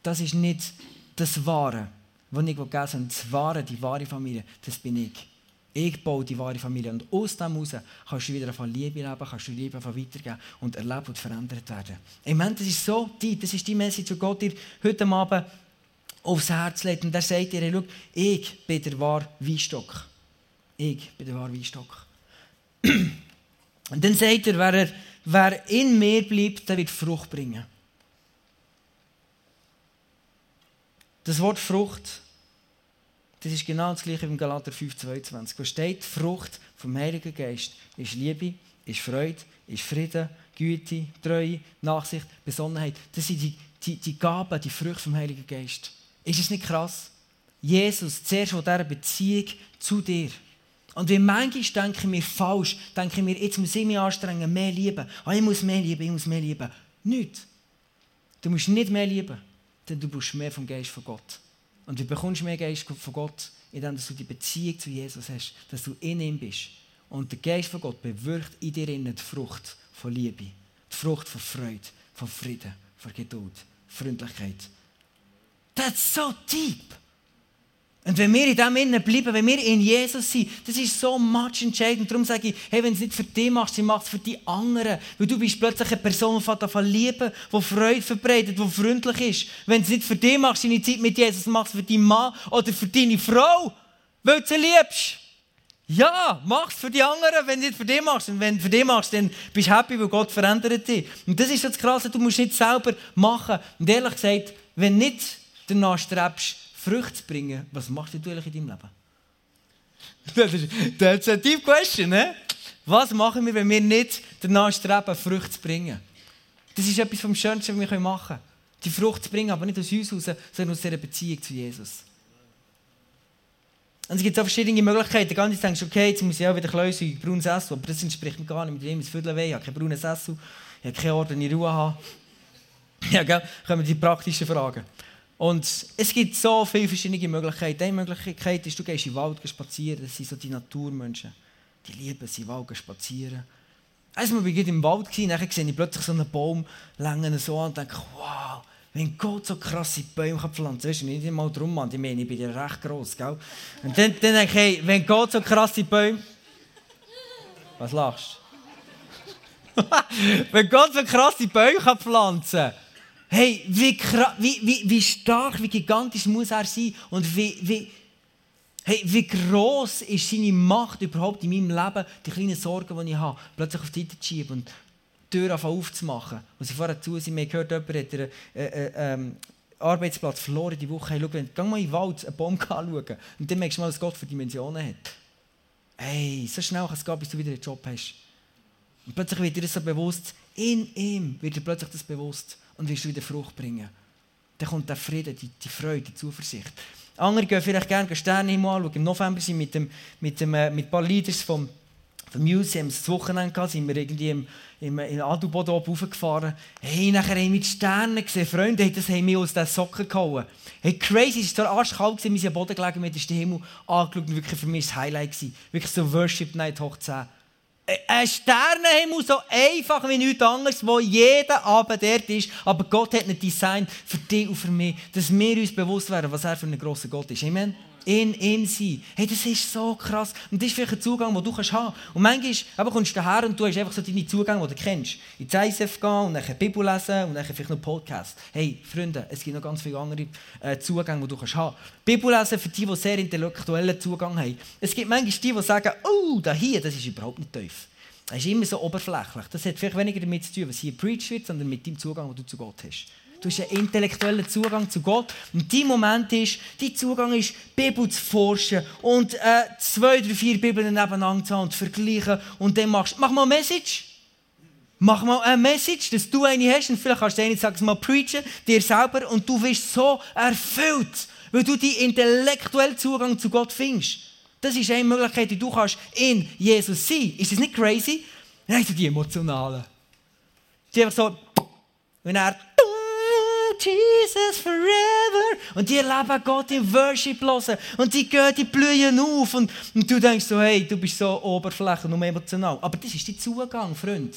das ist nicht das Wahre, was ich gegeben habe, das Wahre, die wahre Familie, das bin ich. Ich baue die wahre Familie. Und aus dem heraus kannst du wieder von Liebe leben, kannst du Liebe weitergeben und erleben und verändert werden. Ich meine, das ist so die, das ist die Message, die Gott dir heute Abend aufs Herz legt. Und er sagt dir, schau, ich bin der wahre Weinstock. Ich bin der wahre Weinstock. Und dann sagt er, wer, er, wer in mir bleibt, der wird Frucht bringen. Das Wort Frucht das ist genau das gleiche wie im Galater 5,22. Wo steht, Frucht vom Heiligen Geist ist Liebe, ist Freude, ist Frieden, Güte, Treue, Nachsicht, Besonnenheit. Das sind die, die, die Gaben, die Früchte vom Heiligen Geist. Ist es nicht krass? Jesus, zuerst von dieser Beziehung zu dir. Und wenn manchmal denken wir falsch, denken wir, jetzt muss ich mich anstrengen, mehr lieben. Oh, ich muss mehr lieben, ich muss mehr lieben. Nicht. Du musst nicht mehr lieben, denn du brauchst mehr vom Geist von Gott. Und du bekommst mehr Geist von Gott, indem du die Beziehung zu Jesus hast, dass du in ihm bist. Und der Geist von Gott bewirkt in dir die Frucht von Liebe, die Frucht von Freude, von Frieden, von Geduld, Freundlichkeit. That's so deep. Und wenn wir in dem innen bleiben, wenn wir in Jesus sind, das ist so much entscheidend. Darum sage ich, hey, wenn du es nicht für dich machst, dann mach es für die anderen. Weil du bist plötzlich eine Person, die davon lieben, die Freude verbreitet, die freundlich ist. Wenn du es nicht für dich machst, deine Zeit mit Jesus, mach es für deinen Mann oder für deine Frau, weil du sie liebst. Ja, mach es für die anderen, wenn du nicht für dich machst. Und wenn du für dich machst, dann bist du happy, weil Gott verändert dich. Und das ist das Krasse, du musst nicht selber machen. Und ehrlich gesagt, wenn nicht danach strebst, Früchte zu bringen, was machst du eigentlich in deinem Leben? Das ist, a deep question, ne? Was machen wir, wenn wir nicht danach streben, Früchte zu bringen? Das ist etwas vom Schönsten, was wir machen können. Die Frucht zu bringen, aber nicht aus uns heraus, sondern aus dieser Beziehung zu Jesus. Und es gibt auch verschiedene Möglichkeiten. Ganz denkst du, okay, jetzt muss ich auch wieder Klöße braunes Essen, aber das entspricht mir gar nicht. Mit dem ist Viertel weh, ich habe kein braunes Essen, ich habe keinen Ort, in Ruhe habe. Ja, gell? Kommen die praktischen Fragen. Und es gibt so viele verschiedene Möglichkeiten. Eine Möglichkeit ist, du gehst in den Wald spazieren. Das sind so die Naturmenschen. Die lieben es, den Wald spazieren. Einmal war ich im Wald, dann sehe ich plötzlich so einen Baum längen so und denke, wow, wenn Gott so krasse Bäume pflanzen kann, weißt du, nicht mal drum, Mann, ich meine, ich bin ja recht gross, gell? Und dann, dann denke ich, hey, wenn Gott so krasse Bäume... Was lachst du? wenn Gott so krasse Bäume pflanzen kann, hey, wie, wie, wie, wie stark, wie gigantisch muss er sein und wie, wie, hey, wie gross ist seine Macht überhaupt in meinem Leben, die kleinen Sorgen, die ich habe, plötzlich auf die Seite zu schieben und die Tür aufzumachen. Und sie vorher zu wir haben gehört, jemand hat einen äh, äh, ähm, Arbeitsplatz verloren die Woche. Hey, schau, geh mal in den Wald, einen Baum anschauen und dann merkst du mal, was Gott für Dimensionen hat. Hey, so schnell kann es gehen, bis du wieder einen Job hast. Und plötzlich wird dir das so bewusst, in ihm wird dir plötzlich das bewusst und wirst wieder Frucht bringen. Dann kommt der Frieden, die, die Freude, die Zuversicht. Andere gehen vielleicht gerne Sterne anschauen. Im November sind wir mit, dem, mit, dem, äh, mit ein paar Leaders vom, vom Museum das Wochenende gehabt, sind wir irgendwie im, im, in Adelboden oben raufgefahren. Hey, nachher haben wir die Sterne gesehen. Freunde, hey, das haben wir aus den Socken gehauen. Hey, crazy, es war arschkalt, wir sind am Boden gelegen, mit dem Himmel angeschaut. Wirklich für mich war das Highlight. Wirklich so Worship Night hoch 10 ein Sternenhimmel so einfach wie nichts anderes, wo jeder Abend dort ist. Aber Gott hat ein Design für dich und für mich, dass wir uns bewusst werden, was er für ein grosser Gott ist. Amen in ihm sein. Hey, das ist so krass. Und das ist vielleicht ein Zugang, den du kannst haben kannst. Und manchmal aber kommst du daher und du hast einfach so deine Zugänge, die du kennst. Ins ISF gehen und dann Bibel lesen und dann vielleicht noch Podcast. Hey, Freunde, es gibt noch ganz viele andere äh, Zugänge, die du kannst haben kannst. Bibel lesen für die, die sehr intellektuellen Zugang haben. Es gibt manchmal die, die sagen, oh, da hier, das ist überhaupt nicht tief. Das ist immer so oberflächlich. Das hat vielleicht weniger damit zu tun, was hier preached wird, sondern mit dem Zugang, den du zu Gott hast. Du hast einen intellektuellen Zugang zu Gott. Und dein Moment ist, dein Zugang ist, Bibel zu forschen und äh, zwei, drei, vier Bibeln nebeneinander zu haben und zu vergleichen. Und dann machst du, mach mal eine Message. Mach mal eine Message, dass du eine hast. Und vielleicht kannst du eine, sag mal, preachen, dir selber. Und du wirst so erfüllt, weil du deinen intellektuellen Zugang zu Gott findest. Das ist eine Möglichkeit, die du kannst in Jesus sein. Ist das nicht crazy? Nein, so die emotionalen. Die einfach so, wenn er Jesus forever. Und die erleben Gott im Worship hören. Und die gehen, die blühen auf. Und, und du denkst so, hey, du bist so oberflächlich und emotional. Aber das ist dein Zugang, Freund.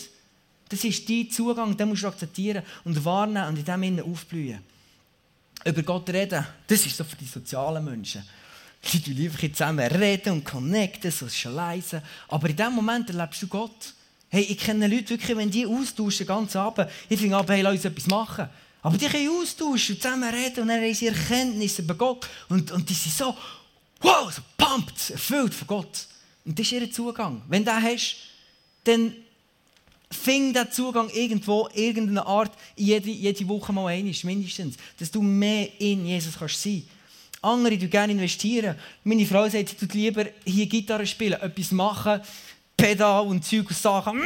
Das ist dein Zugang, den musst du akzeptieren und wahrnehmen und in dem Innen aufblühen. Über Gott reden, das ist so für die sozialen Menschen. Die du lieber zusammen reden und connecten, so leise. Aber in dem Moment erlebst du Gott. Hey, ich kenne Leute wirklich, wenn die austauschen, ganz Abend, ich finde hey, lass uns etwas machen. Aber die können austauschen und zusammen reden und dann haben sie Erkenntnisse über Gott. Und, und die sind so, wow, so pumped, erfüllt von Gott. Und das ist ihr Zugang. Wenn du den hast, dann fing der Zugang irgendwo, irgendeine Art, jede, jede Woche mal ein, mindestens. Dass du mehr in Jesus kannst sein Andere, die gerne investieren. Meine Frau sagt, sie tut lieber hier Gitarre spielen, etwas machen, Pedal und Zeug und Sachen.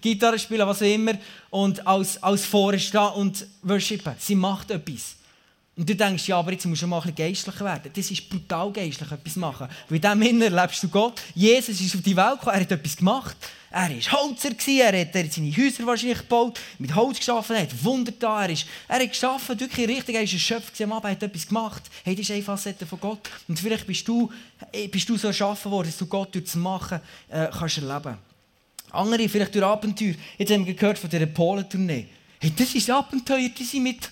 Gitarre spielen, was auch immer, und als, als vorne stehen und worshipen. Sie macht etwas. Und du denkst, ja, aber jetzt musst du mal ein bisschen geistlicher werden. Das ist brutal geistlich, etwas machen. Weil in diesem Innen erlebst du Gott. Jesus ist auf die Welt gekommen, er hat etwas gemacht. Er war Holzer, er hat, seine Häuser wahrscheinlich gebaut, mit Holz geschaffen, er hat Wunder da. Er, ist, er hat geschaffen, wirklich richtig, er ist ein Schöpfer am Abend, hat etwas gemacht. Hey, das ist eine Facette von Gott. Und vielleicht bist du, äh, bist du so erschaffen worden, dass du Gott durch das Machen äh, kannst erleben andere vielleicht durch Abenteuer. Jetzt haben wir gehört von dieser Polentournee. Hey, das ist Abenteuer, die sind mit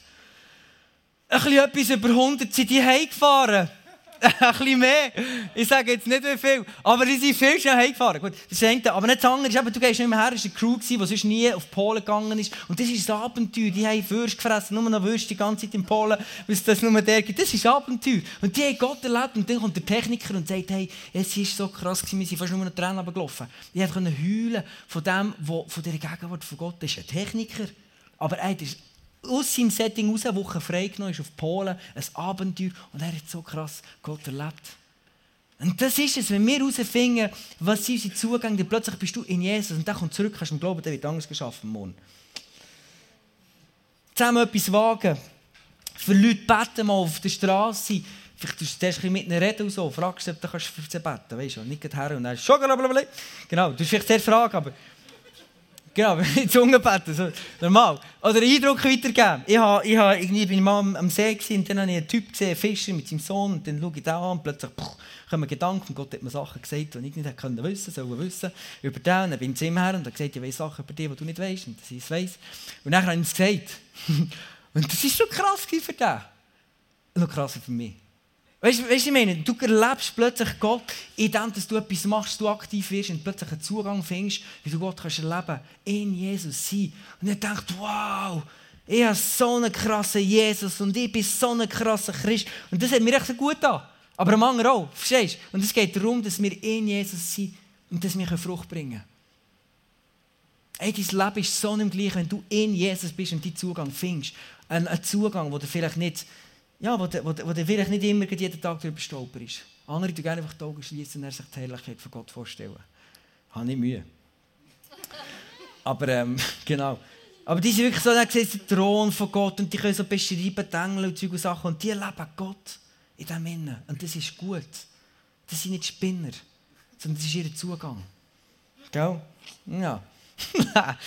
ein bisschen etwas über 100 sind die heimgefahren. ein bisschen mehr. Ich sage jetzt nicht wie viel. Aber die sind viel schnell heimgefahren. Gut, das ist aber nicht das andere. Ist eben, du gehst nicht mehr her. Es war eine Crew, die sonst nie auf Polen gegangen ist. Und das ist ein Abenteuer. Die haben Würste gefressen. Nur noch Würste die ganze Zeit in Polen, weil es das nur der gibt. Das ist ein Abenteuer. Und die haben Gott erlebt. Und dann kommt der Techniker und sagt, hey, es ist so krass gewesen. Wir sind fast nur noch Tränen runtergelaufen. Die konnten heulen von dem, was von dieser Gegenwart von Gott ist. Ein Techniker. Aber das ist aus seinem Setting raus, eine Woche freigenommen ist auf Polen, ein Abenteuer und er hat so krass Gott erlebt. Und das ist es, wenn wir herausfinden, was sind unsere Zugänge, dann plötzlich bist du in Jesus und dann kommt zurück, kannst du glauben, der wird anders geschaffen morgen. Zusammen etwas wagen. Für Leute beten mal auf der Straße. Vielleicht tust du zuerst mit ihnen reden und so. Fragst du, ob du für sie beten kannst. Weißt du, nicht her und dann schon Genau, du hast vielleicht sehr fragen, aber Genau, ich Zunge beten, so, normal. Oder Eindruck weitergeben. Ich, habe, ich, habe, ich bin mal am See gewesen, und dann habe ich einen Typ gesehen, Fischer mit seinem Sohn, und dann schaue ich den an und plötzlich puh, kommen Gedanken, Gott hat mir Sachen gesagt, die ich nicht können wissen, sollen wissen, über den, und dann bin ich zu ihm her und er gesagt, ich weiß Sachen über dich, die du nicht weißt, und dass ich es weiss. Und dann habe ich ihm gesagt. und das war so krass für den. Noch krasser für mich. Weißt du, ich meine, du erlebst plötzlich Gott, indem du etwas machst, du aktiv wirst und plötzlich einen Zugang findest, wie du Gott kannst erleben in Jesus sein. Und er denkt, wow, ich habe so einen krassen Jesus und ich bin so ein krasser Christ. Und das hat mir echt gut an. Aber am anderen auch, verstehst du? Und es geht darum, dass wir in Jesus sind und dass wir Frucht bringen können. Dein Leben ist so nicht gleich, wenn du in Jesus bist und diesen Zugang findest. Ein, Zugang, wo du vielleicht nicht ja, wo, wo, wo du vielleicht nicht immer jeden Tag darüber stolper ist. Andere gerne einfach die Augen und sich die Herrlichkeit von Gott vorstellen. Habe nicht Mühe. Aber genau. Aber die sind wirklich so, dann sehen den Thron von Gott und die können so beschreiben, die Engel und Sachen. Und die erleben Gott in dem Innen. Und das ist gut. Das sind nicht Spinner, sondern das ist ihr Zugang. Gell? Ja.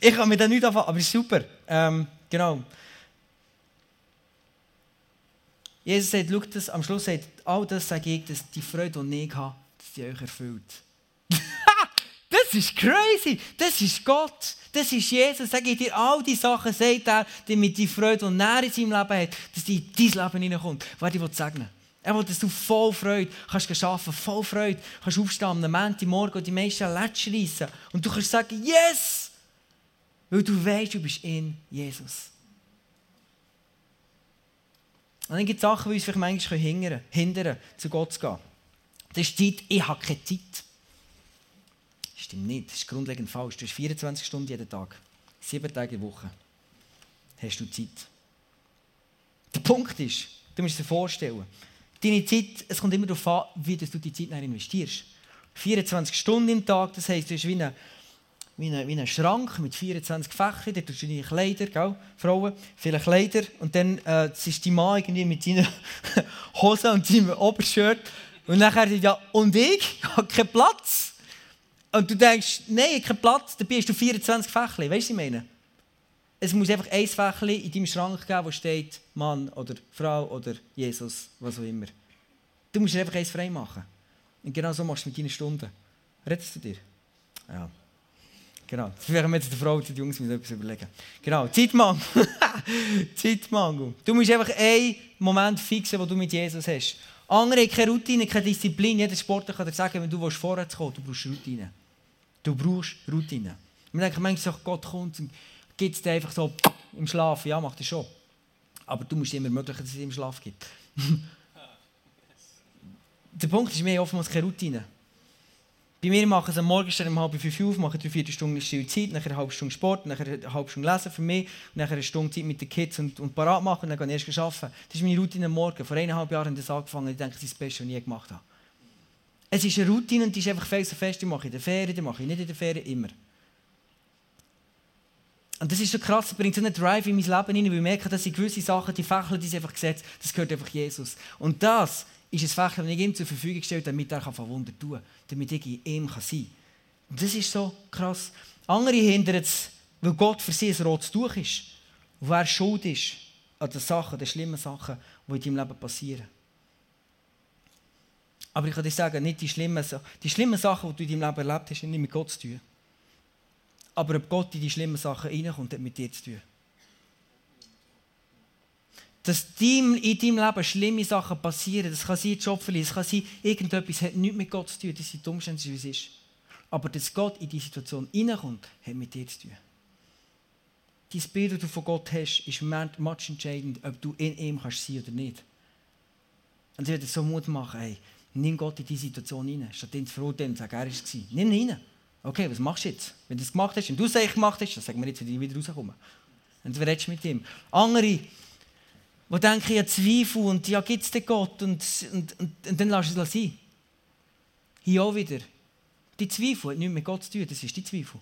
ich kann mir da nicht anfangen, aber ist super. Ähm, genau. Jesus sagt, schau das, am Schluss sagt, all das sage ich, dass die Freude, die ich habe, dass die euch erfüllt. das ist crazy! Das ist Gott! Das ist Jesus. Sag ich dir, all die Sachen sagt er, damit die Freude, die er in seinem Leben hat, dass die in dein Leben hineinkommt. Was ich segnen Er will, dass du voll Freude kannst arbeiten, voll Freude kannst aufstehen am Montag morgen und die meisten Lätsch reissen. Und du kannst sagen, yes! Weil du weißt, du bist in Jesus. Und dann gibt es Sachen, die uns vielleicht manchmal hindern, hindern, zu Gott zu gehen. Das ist Zeit, ich habe keine Zeit. Stimmt nicht, das ist grundlegend falsch. Du hast 24 Stunden jeden Tag, sieben Tage in der Woche. Hast du Zeit. Der Punkt ist, du musst dir vorstellen, deine Zeit, es kommt immer darauf an, wie du die Zeit investierst. 24 Stunden im Tag, das heisst, du hast wie eine wie ein, wie ein Schrank mit 24 Fächern, da tust du deine Kleider, gell? Frauen, viele Kleider. Und dann äh, ist die Mann irgendwie mit seinen Hosen und seinem Obershirt. Und nachher sagt ja, und ich? Ich habe keinen Platz. Und du denkst, nein, ich keinen Platz, dann bist du 24 Fächer. Weißt du, was ich meine? Es muss einfach ein Fächchen in deinem Schrank geben, wo steht Mann oder Frau oder Jesus, was auch immer. Du musst einfach eins frei machen. Und genau so machst du mit deinen Stunden. Redest du dir? Ja. Genau. Das wäre jetzt die Frau die Jungs müssen etwas überlegen. Genau. Zeitmangel. Zeitmangel. Du musst einfach einen Moment fixen, wo du mit Jesus hast. Andere haben keine Routine, keine Disziplin. Jeder Sportler kann dir sagen, wenn du vorwärts kommen du brauchst Routine. Du brauchst Routine. Man denkt manchmal, Gott kommt und gibt es dir einfach so im Schlaf. Ja, macht er schon. Aber du musst immer ermöglichen, dass es im Schlaf gibt. Der Punkt ist mehr oftmals keine Routine. Bei mir machen sie am Morgen um halb fünf auf, machen drei, vier Stunden stille Zeit, nachher eine halbe Stunde Sport, nachher eine halbe Stunde Lesen für mich, und nachher eine Stunde Zeit mit den Kids und, und parat machen und dann gehe ich erst arbeiten. Das ist meine Routine am Morgen. Vor eineinhalb Jahren habe ich das angefangen ich denke, das ist das Beste, was ich je gemacht habe. Es ist eine Routine und die ist einfach fest fest, die mache ich in der Ferien, die mache ich nicht in der Ferien, immer. Und das ist so krass, das bringt so einen Drive in mein Leben rein, weil ich merke, dass ich gewisse Sachen, die Fächer, die sind einfach gesetzt, das gehört einfach Jesus. Und das ist ein Fächer, das ich ihm zur Verfügung stelle, damit er Wunder tun kann, damit ich in ihm sein kann. Das ist so krass. Andere hindern es, weil Gott für sie ein rotes Tuch ist. Und wer schuld ist an den Sachen, den schlimmen Sachen, die in deinem Leben passieren. Aber ich kann dir sagen, nicht die schlimmen, die schlimmen Sachen, die du in deinem Leben erlebt hast, haben nicht mit Gott zu tun. Aber ob Gott in die schlimmen Sachen reinkommt, hat mit dir zu tun. Dass in deinem Leben schlimme Sachen passieren. Das kann sein verlieren, das kann sein, irgendetwas hat nichts mit Gott zu tun, das sind die Umstände, wie es ist. Aber dass Gott in diese Situation hineinkommt, hat mit dir zu tun. Dein Bild, das du von Gott hast, ist much entscheidend, ob du in ihm kannst sein oder nicht. Und ich würde so Mut machen, hey, nimm Gott in diese Situation hinein, statt ihn zu verurteilen und sagen, er war es. Nimm ihn hinein. Okay, was machst du jetzt? Wenn du es gemacht hast und du es gemacht hast, dann sagen wir jetzt, wie ich wieder rauskommen. Und du redest mit ihm. Andere, die denken, ja Zweifel und ja, gibt es den Gott und, und, und, und dann lass es sein. Hier auch wieder. Die Zweifel hat nichts mit Gott zu tun, das ist die Zweifel.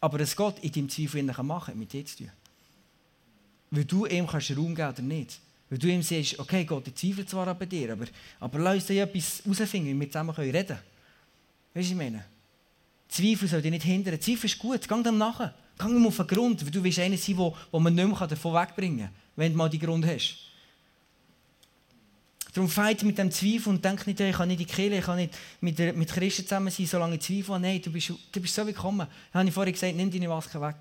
Aber dass Gott in deinem Zweifel machen kann, hat mit dir zu tun. Weil du ihm kannst Raum geben oder nicht. Weil du ihm sagst, okay Gott, ich zweifle zwar bei dir, aber, aber lass uns da etwas herausfinden, wie wir zusammen reden können. Weißt du, was ich meine? Zweifel soll dich nicht hindern. Zweifel ist gut, geh dem nachher. Geh ihm auf den Grund, weil du willst einer sein, wo, wo man nicht mehr davon wegbringen kann, wenn du mal die Grund hast. Darum feit mit dem Zweifel und denk nicht, ich kann nicht in die Kirche, ich kann nicht mit, mit Christen zusammen sein, solange ich Zweifel habe. Nein, du bist, du bist so willkommen. Da habe ich vorhin gesagt, nimm deine Maske weg.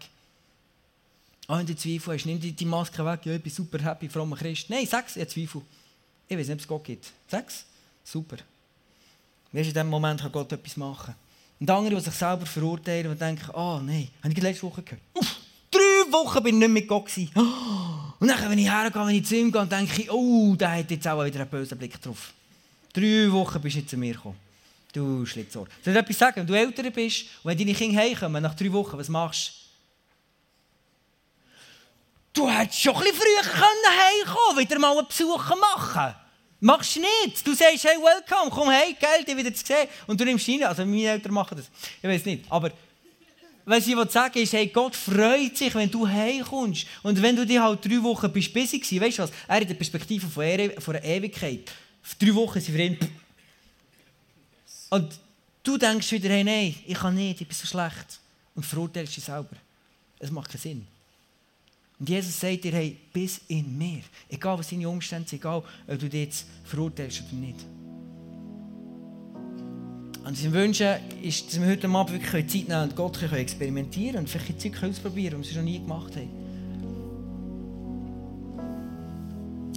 Ah, wenn du Zweifel hast, nimm die Maske weg. Ja, ich bin super happy, frommer Christ. Nein, sag's, ich habe Zweifel. Ich weiß nicht, ob es Gott gibt. Sag's. Super. Weißt, in diesem Moment kann Gott etwas machen. Und andere, die sich selber verurteilen und denken, oh nein, habe ich letzte Woche gehört. Uff, drei Wochen bin ich nicht mit Gott gewesen. Und dann, wenn ich hergehe, wenn ich zu ihm gehe, denke ich, oh, der hat jetzt auch wieder einen bösen Blick drauf. Drei Wochen bist du nicht zu mir gekommen. Du Schlitzohr. Soll ich etwas sagen? Wenn du älter bist und wenn deine Kinder heimkommen, nach drei Wochen, was machst du? Du hättest schon ein bisschen früher heimkommen wieder mal einen Besuch machen Machst du nicht. Du sagst, hey, welcome, komm hey, geil, dich wieder zu sehen. Und du nimmst ihn. Also meine Eltern machen das. Ich weiß nicht. Aber was ich sagen ist, hey, Gott freut sich, wenn du heimkommst. Und wenn du dich halt drei Wochen bist busy gewesen, weißt du was? Er hat die Perspektive er, von einer Ewigkeit. Drei Wochen sind für ihn. Und du denkst wieder, hey, nein, ich kann nicht, ich bin so schlecht. Und verurteilst dich selber. Es macht keinen Sinn. Und Jesus sagt dir, hey, bis in mir. Egal was deine Umstände sind, egal ob du dich jetzt verurteilst oder nicht. Und ich wünsche, ist, dass wir heute Abend wirklich Zeit nehmen und Gott experimentieren können und vielleicht Zeug ausprobieren, die wir noch nie gemacht haben.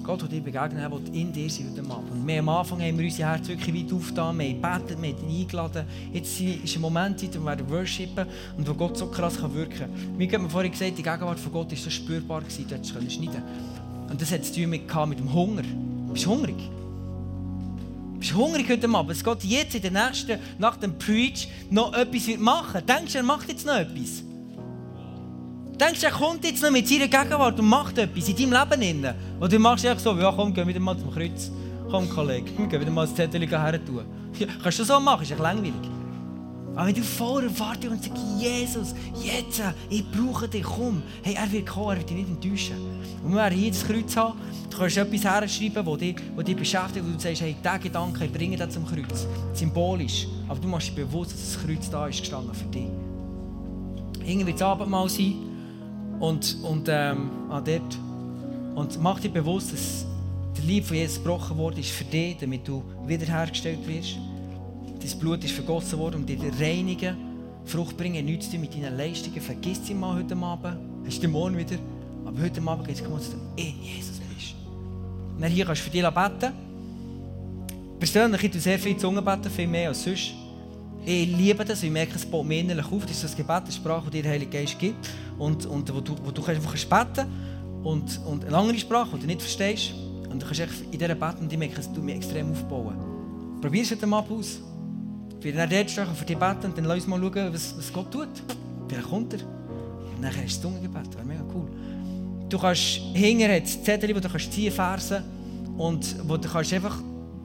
Gott wird dir begegnen, er will in dir sein heute Abend. Wir am Anfang haben wir unser Herz wirklich weit aufgetan, wir haben gebetet, wir haben ihn eingeladen. Jetzt ist ein Moment, wo wir werden worshipen und wo Gott so krass kann wirken kann. Mir hat vorhin gesagt, die Gegenwart von Gott war so spürbar, gewesen, du hättest es schneiden Und das hat zu tun mit, mit dem Hunger. Bist du hungrig? Bist du hungrig heute Abend? Es geht jetzt in der nächsten, nach dem Preach, noch etwas machen. Denkst du, er macht jetzt noch etwas? Denkst er kommt jetzt noch mit seiner Gegenwart und macht etwas in deinem Leben? Innen? Oder du machst einfach so, ja komm, geh wieder mal zum Kreuz. Komm, Kollege, wir gehen wieder mal das Zettel her tun. Ja, kannst du so machen, ist echt langweilig. Aber wenn du voller Erwartung und sagst, Jesus, jetzt, ich brauche dich, komm. Hey, er wird kommen, er wird dich nicht enttäuschen. Und wir werden hier das Kreuz haben, du kannst etwas herschreiben, das dich, dich beschäftigt, wo du sagst, hey, diesen Gedanken, ich bringe das zum Kreuz. Symbolisch. Aber du machst dir bewusst, dass das Kreuz da ist gestanden für dich. Irgendwie wird es Abendmahl sein. Und, und ähm, ah, dort. Und mach dir bewusst, dass der Lieb von Jesus gebrochen wurde ist für dich, damit du wiederhergestellt wirst. Dein Blut ist vergossen worden, um dich zu reinigen. Frucht bringen zu tun mit deinen Leistungen. Vergiss sie mal heute Abend. Hast du morgen wieder. Aber heute Abend geht es darum, dass du in Jesus bist. Und hier kannst du für dich beten. Persönlich, ich sehr viel Zungen beten, viel mehr als sonst. Ich liebe das, ich merke, es baut mir innerlich auf. Das ist das Gebet, die Sprache, die der Heilige Geist gibt. Und, und wo, du, wo du einfach beten und, und eine andere Sprache, die du nicht verstehst. Und du kannst in dieser Beten und ich merke, es tut mich extrem aufbauen. Probier es heute mal aus. Ich werde dann dort stehen für dich beten und dann lass uns mal schauen, was, was Gott tut. Vielleicht kommt er. Und dann hast du das Zungengebet. Das wäre mega cool. Du kannst hinterher das Zettel, wo du kannst ziehen Versen und wo du kannst einfach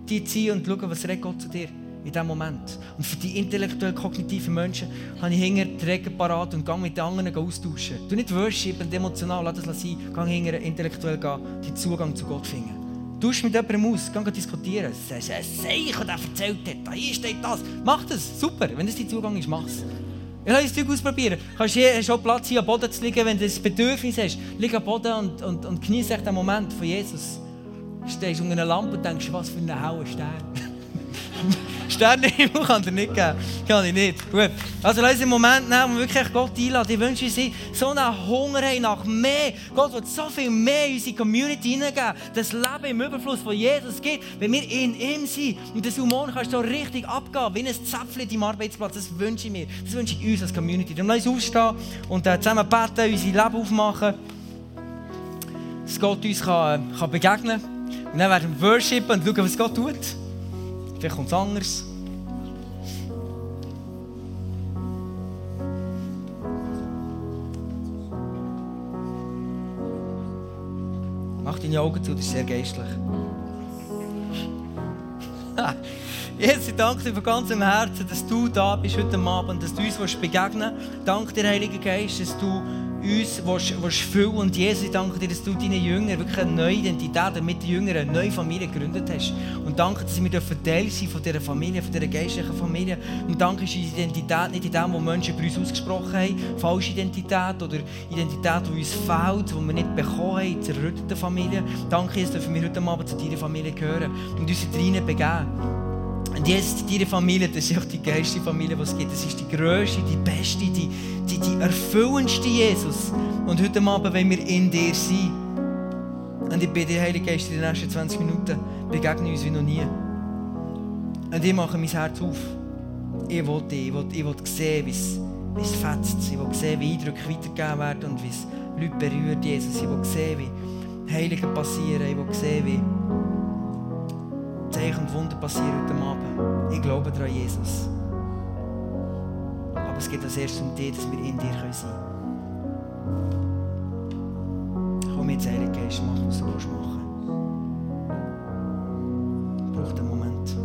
die ziehen und schauen, was redet Gott zu dir in diesem Moment. Und für die intellektuell-kognitiven Menschen habe ich hinter die Regeln parat und gehe mit den anderen austauschen. Du nicht worship und emotional, lass das sein. Geh hinter intellektuell den Zugang zu Gott finden. Tausch mit jemandem aus, geh diskutieren. Sagst, ein Seich, der erzählt hat, hier steht das. Mach das, super. Wenn das dein Zugang ist, mach es. Ich lasse dir ausprobieren. Du hast hier schon Platz hier am Boden zu liegen, wenn du das Bedürfnis hast. Lieg am Boden und, und, und genieße den Moment von Jesus. Du stehst unter einer Lampe und denkst, was für ein hauer Stern. Sternenhimmel kann er nicht geben. Kann ich nicht. Gut. Also lass uns einen Moment nehmen und wirklich Gott einladen. Ich wünsche uns so einen Hunger nach mehr. Gott wird so viel mehr in unsere Community hineingeben. Das Leben im Überfluss, das Jesus gibt, wenn wir in ihm sind. Und das Humor kannst du so richtig abgehen, wie ein Zäpfchen deinem Arbeitsplatz. Das wünsche ich mir. Das wünsche ich uns als Community. Dann lass uns aufstehen und äh, zusammen beten, unser Leben aufmachen. Dass Gott uns kann, kann begegnen kann. Und dann werden wir worshipen und schauen, was Gott tut. Vielleicht kommt es anders. Mach deine Augen zu, das ist sehr geistlich. Jesus, ich danke dir von ganzem Herzen, dass du da bist heute Abend, dass du uns begegnen willst. Danke dir, Heiliger Geist, dass du uns willst, willst füllen. Und Jesus, ich danke dir, dass du deinen Jüngern wirklich eine neue Identität, mit den Jüngern eine neue Familie gegründet hast. Und danke, dass wir Teil sind von dieser Familie, von dieser geistlichen Familie. Und danke ist unsere Identität nicht in dem, was Menschen bei uns ausgesprochen haben, falsche Identität oder Identität, die uns fehlt, die wir nicht bekommen haben, zerrüttete Familie. Danke, dürfen wir heute Abend zu deiner Familie gehören und uns drinnen begeben. Und jetzt deine Familie, das ist auch die geilste Familie, die es gibt. Das ist die grösste, die beste, die, die, die erfüllendste Jesus. Und heute Abend wollen wir in dir sein. Und ich bitte, Heilige Geist, in den nächsten 20 Minuten begegne uns wie noch nie. Und ich mache mein Herz auf. Ich will dich, ich will, ich will sehen, wie es fetzt. Ich will sehen, wie Eindrücke weitergegeben werden und wie es Leute berührt, Jesus. Ich will sehen, wie Heilige passieren. Ich will sehen, wie Zeichen und Wunder passieren heute Abend. Ich glaube daran, Jesus. Aber es geht als erstes um dich, dass wir in dir sein können. Komm jetzt, Heilige Geist, mach, was du machen willst. Braucht einen Moment.